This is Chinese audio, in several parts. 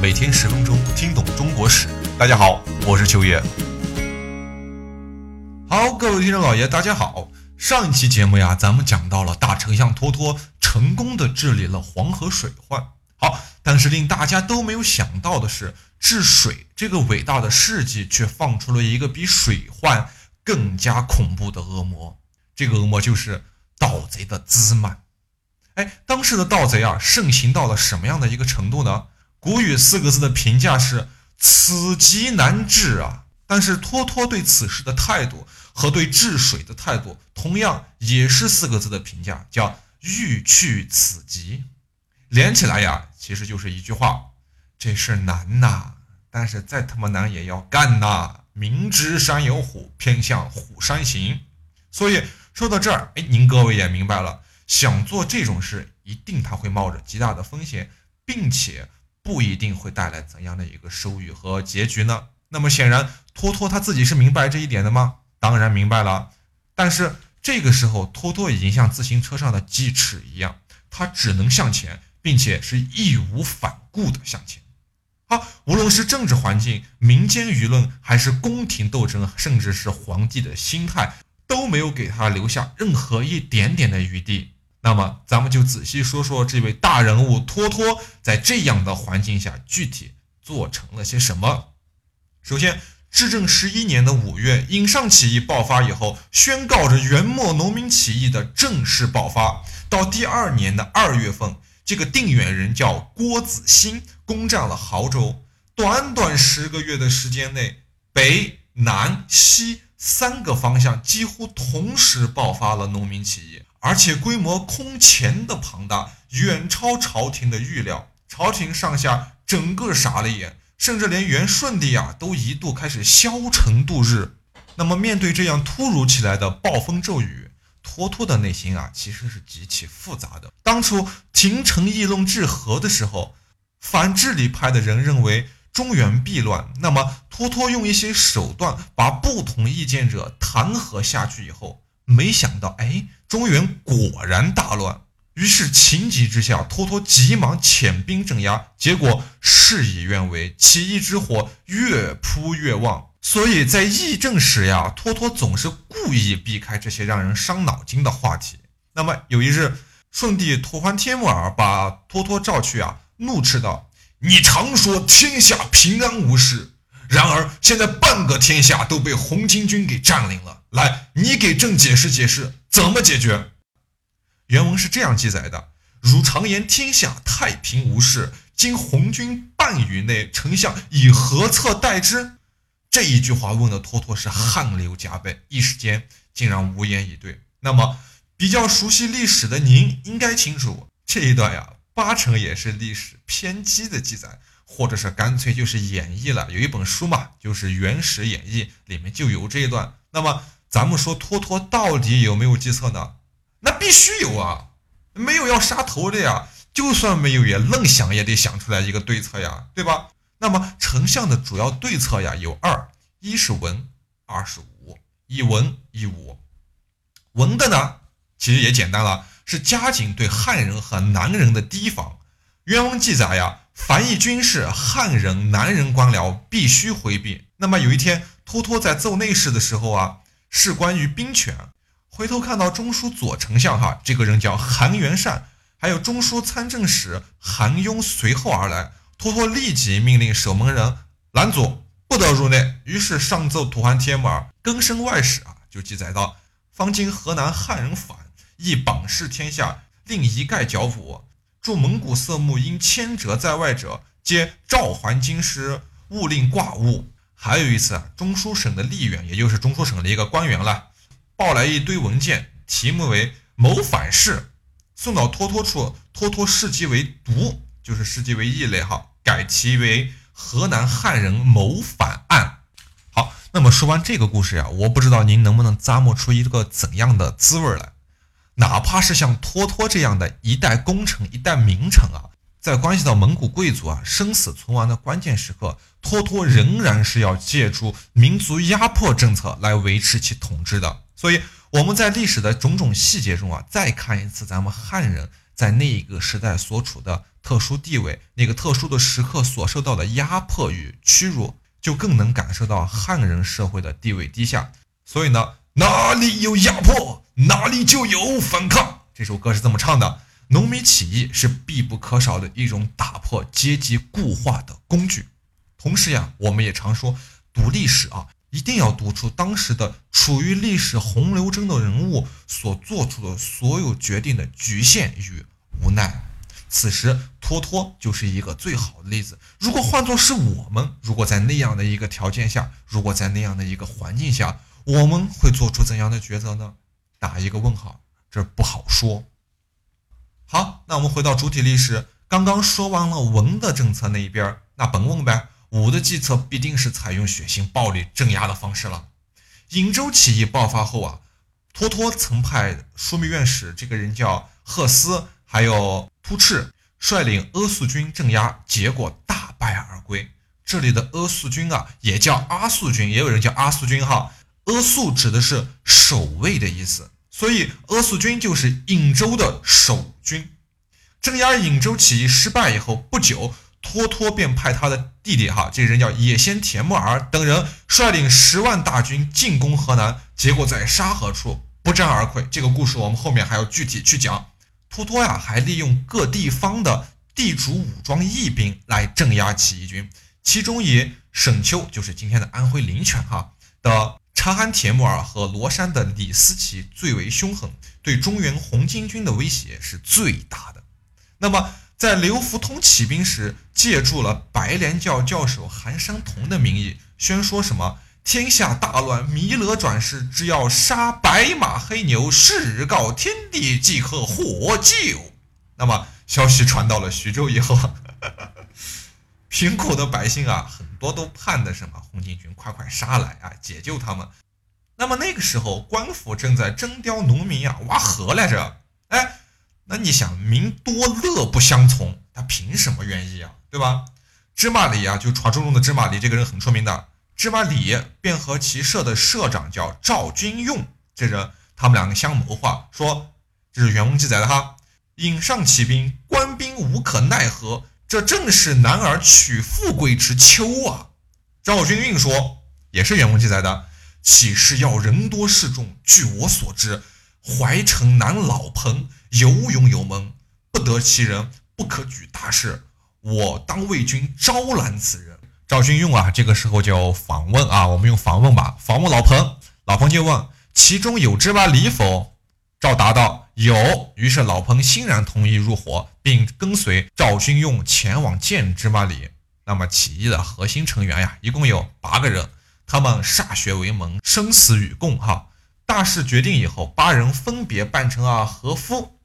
每天十分钟，听懂中国史。大家好，我是秋叶。好，各位听众老爷，大家好。上一期节目呀，咱们讲到了大丞相脱脱成功的治理了黄河水患。好，但是令大家都没有想到的是，治水这个伟大的事迹，却放出了一个比水患更加恐怖的恶魔。这个恶魔就是盗贼的滋蔓。哎，当时的盗贼啊，盛行到了什么样的一个程度呢？古语四个字的评价是“此极难治”啊！但是托托对此事的态度和对治水的态度，同样也是四个字的评价，叫“欲去此极”。连起来呀，其实就是一句话：这事难呐，但是再他妈难也要干呐！明知山有虎，偏向虎山行。所以说到这儿，哎，您各位也明白了，想做这种事，一定他会冒着极大的风险，并且。不一定会带来怎样的一个收益和结局呢？那么显然，托托他自己是明白这一点的吗？当然明白了。但是这个时候，托托已经像自行车上的鸡翅一样，他只能向前，并且是义无反顾的向前。好，无论是政治环境、民间舆论，还是宫廷斗争，甚至是皇帝的心态，都没有给他留下任何一点点的余地。那么，咱们就仔细说说这位大人物托托在这样的环境下具体做成了些什么。首先，至正十一年的五月，颍上起义爆发以后，宣告着元末农民起义的正式爆发。到第二年的二月份，这个定远人叫郭子兴，攻占了亳州。短短十个月的时间内，北、南、西三个方向几乎同时爆发了农民起义。而且规模空前的庞大，远超朝廷的预料。朝廷上下整个傻了眼，甚至连元顺帝啊都一度开始消沉度日。那么面对这样突如其来的暴风骤雨，托托的内心啊其实是极其复杂的。当初廷臣议论治和的时候，反治理派的人认为中原必乱，那么托托用一些手段把不同意见者弹劾下去以后。没想到，哎，中原果然大乱。于是情急之下，托托急忙遣兵镇压，结果事与愿违，起义之火越扑越旺。所以在议政时呀，托托总是故意避开这些让人伤脑筋的话题。那么有一日，顺帝吐蕃帖木儿把托托召去啊，怒斥道：“你常说天下平安无事。”然而，现在半个天下都被红巾军给占领了。来，你给朕解释解释，怎么解决？原文是这样记载的：汝常言天下太平无事，今红军半余内，丞相以何策待之？这一句话问的托托是汗流浃背，一时间竟然无言以对。那么，比较熟悉历史的您应该清楚，这一段呀，八成也是历史偏激的记载。或者是干脆就是演绎了，有一本书嘛，就是《原始演义》里面就有这一段。那么咱们说托托到底有没有计策呢？那必须有啊，没有要杀头的呀。就算没有，也愣想也得想出来一个对策呀，对吧？那么丞相的主要对策呀有二：一是文，二是武。一文一武。文的呢，其实也简单了，是加紧对汉人和南人的提防。原文记载呀。凡一军事，汉人、南人官僚必须回避。那么有一天，托托在奏内事的时候啊，是关于兵权。回头看到中书左丞相哈，这个人叫韩元善，还有中书参政使韩雍随后而来。托托立即命令守门人拦阻，不得入内。于是上奏吐蕃帖木儿，更生外史啊，就记载到：方今河南汉人反，亦榜视天下，令一概剿抚。驻蒙古色目因牵折在外者，皆召还京师，勿令挂物。还有一次啊，中书省的吏员，也就是中书省的一个官员了，报来一堆文件，题目为谋反事，送到托托处，托托视其为毒，就是视其为异类哈，改其为河南汉人谋反案。好，那么说完这个故事呀，我不知道您能不能咂摸出一个怎样的滋味来。哪怕是像托托这样的一代功臣、一代名臣啊，在关系到蒙古贵族啊生死存亡的关键时刻，托托仍然是要借助民族压迫政策来维持其统治的。所以我们在历史的种种细节中啊，再看一次咱们汉人在那一个时代所处的。特殊地位、那个特殊的时刻所受到的压迫与屈辱，就更能感受到汉人社会的地位低下。所以呢，哪里有压迫，哪里就有反抗。这首歌是这么唱的：农民起义是必不可少的一种打破阶级固化的工具。同时呀，我们也常说，读历史啊，一定要读出当时的处于历史洪流中的人物所做出的所有决定的局限与无奈。此时，托托就是一个最好的例子。如果换作是我们，如果在那样的一个条件下，如果在那样的一个环境下，我们会做出怎样的抉择呢？打一个问号，这不好说。好，那我们回到主体历史，刚刚说完了文的政策那一边，那本问呗，武的计策必定是采用血腥暴力镇压的方式了。颍州起义爆发后啊，托托曾派枢密院使这个人叫赫斯。还有突赤率领阿速军镇压，结果大败而归。这里的阿速军啊，也叫阿速军，也有人叫阿速军哈。阿速指的是守卫的意思，所以阿速军就是颍州的守军。镇压颍州起义失败以后不久，托托便派他的弟弟哈，这人叫野先铁木儿等人率领十万大军进攻河南，结果在沙河处不战而溃。这个故事我们后面还要具体去讲。托托呀，还利用各地方的地主武装义兵来镇压起义军，其中以沈丘，就是今天的安徽临泉哈的察罕铁木儿和罗山的李思齐最为凶狠，对中原红巾军的威胁是最大的。那么，在刘福通起兵时，借助了白莲教教授韩山童的名义，宣说什么？天下大乱，弥勒转世，只要杀白马黑牛，誓告天地，即可获救。那么消息传到了徐州以后，贫苦的百姓啊，很多都盼的什么红巾军快快杀来啊，解救他们。那么那个时候，官府正在征调农民啊挖河来着。哎，那你想，民多乐不相从，他凭什么愿意啊？对吧？芝麻李啊，就传说中的芝麻李，这个人很出名的。芝麻李便和其社的社长叫赵军用，这人他们两个相谋划，说这是原文记载的哈。引上起兵，官兵无可奈何，这正是男儿娶富贵之秋啊。赵君运说，也是原文记载的，岂是要人多势众？据我所知，淮城南老彭有勇有谋，不得其人，不可举大事。我当为君招揽此人。赵君用啊，这个时候就访问啊，我们用访问吧，访问老彭，老彭就问其中有知吧李否？赵答道有。于是老彭欣然同意入伙，并跟随赵军用前往见芝麻李。那么起义的核心成员呀，一共有八个人，他们歃血为盟，生死与共。哈，大事决定以后，八人分别扮成啊和夫，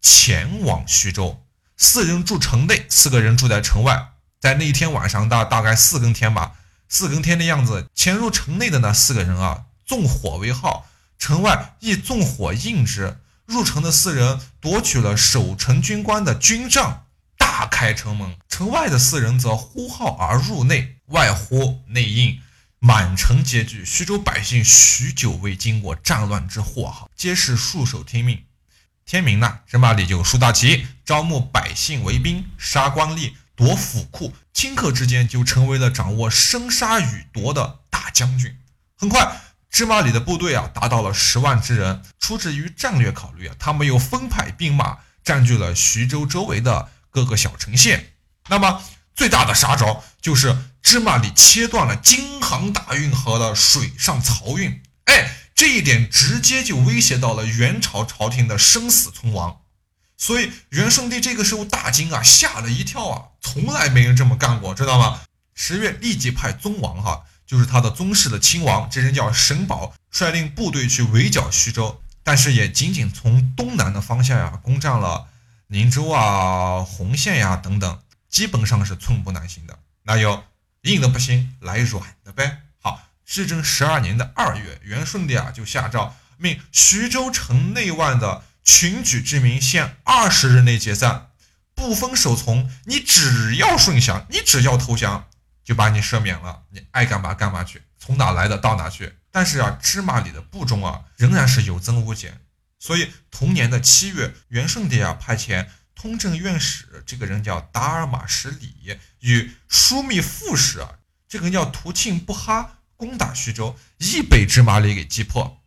前往徐州。四人住城内，四个人住在城外。在那一天晚上，大大概四更天吧，四更天的样子，潜入城内的那四个人啊，纵火为号，城外亦纵火应之。入城的四人夺取了守城军官的军帐，大开城门。城外的四人则呼号而入内，外呼内应，满城皆惧。徐州百姓许久未经过战乱之祸，哈，皆是束手听命。天明了，这马里就竖大旗，招募百姓为兵，杀官吏。夺府库，顷刻之间就成为了掌握生杀予夺的大将军。很快，芝麻里的部队啊达到了十万之人。出自于战略考虑啊，他们又分派兵马占据了徐州周围的各个小城县。那么，最大的杀招就是芝麻里切断了京杭大运河的水上漕运。哎，这一点直接就威胁到了元朝朝廷的生死存亡。所以元顺帝这个时候大惊啊，吓了一跳啊，从来没人这么干过，知道吗？十月立即派宗王哈，就是他的宗室的亲王，这人叫沈宝，率领部队去围剿徐州，但是也仅仅从东南的方向呀攻占了宁州啊、洪县呀等等，基本上是寸步难行的。那有硬的不行，来软的呗。好，至正十二年的二月，元顺帝啊就下诏命徐州城内外的。群举之民限二十日内解散，不分守从。你只要顺降，你只要投降，就把你赦免了。你爱干嘛干嘛去，从哪来的到哪去。但是啊，芝麻里的部众啊，仍然是有增无减。所以同年的七月，元顺帝啊派遣通政院使，这个人叫达尔马什里，与枢密副使啊，这个人叫图庆布哈，攻打徐州，亦被芝麻里给击破。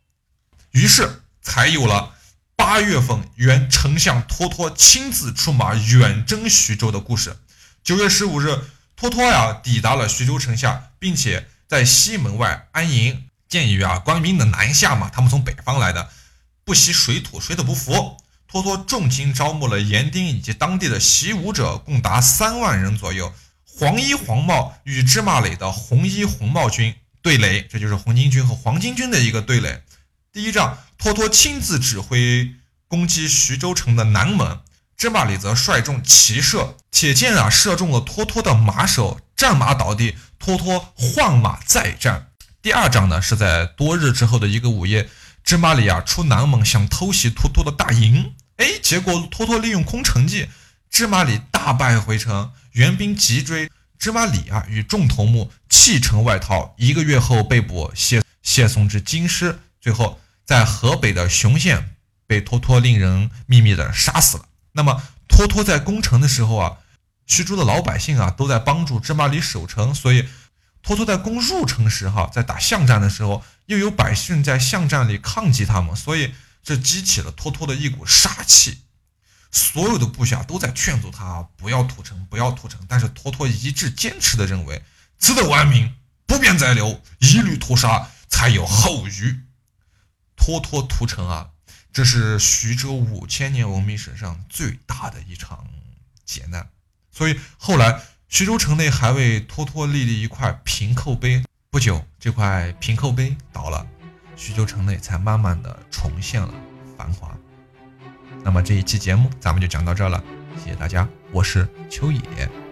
于是才有了八月份原丞相托托亲自出马远征徐州的故事。九月十五日，托托呀抵达了徐州城下，并且在西门外安营。鉴于啊官兵的南下嘛，他们从北方来的，不惜水土，水土不服。托托重金招募了园丁以及当地的习武者，共达三万人左右。黄衣黄帽与芝麻垒的红衣红帽军对垒，这就是红巾军和黄巾军的一个对垒。第一仗，托托亲自指挥攻击徐州城的南门，芝麻里则率众骑射，铁箭啊射中了托托的马首，战马倒地，托托换马再战。第二仗呢，是在多日之后的一个午夜，芝麻里啊出南门想偷袭托托的大营。哎，结果托托利用空城计，芝麻里大败回城，援兵急追，芝麻里啊与众头目弃城外逃，一个月后被捕，谢谢送至京师，最后在河北的雄县被托托令人秘密的杀死了。那么托托在攻城的时候啊，徐州的老百姓啊都在帮助芝麻里守城，所以托托在攻入城时哈，在打巷战的时候，又有百姓在巷战里抗击他们，所以。这激起了托托的一股杀气，所有的部下都在劝阻他不要屠城，不要屠城。但是托托一致坚持的认为，此等顽民不便再留，一律屠杀才有后余。托托屠城啊，这是徐州五千年文明史上最大的一场劫难。所以后来徐州城内还为托托立了一块平扣碑。不久，这块平扣碑倒了。徐州城内才慢慢的重现了繁华。那么这一期节目咱们就讲到这了，谢谢大家，我是秋野。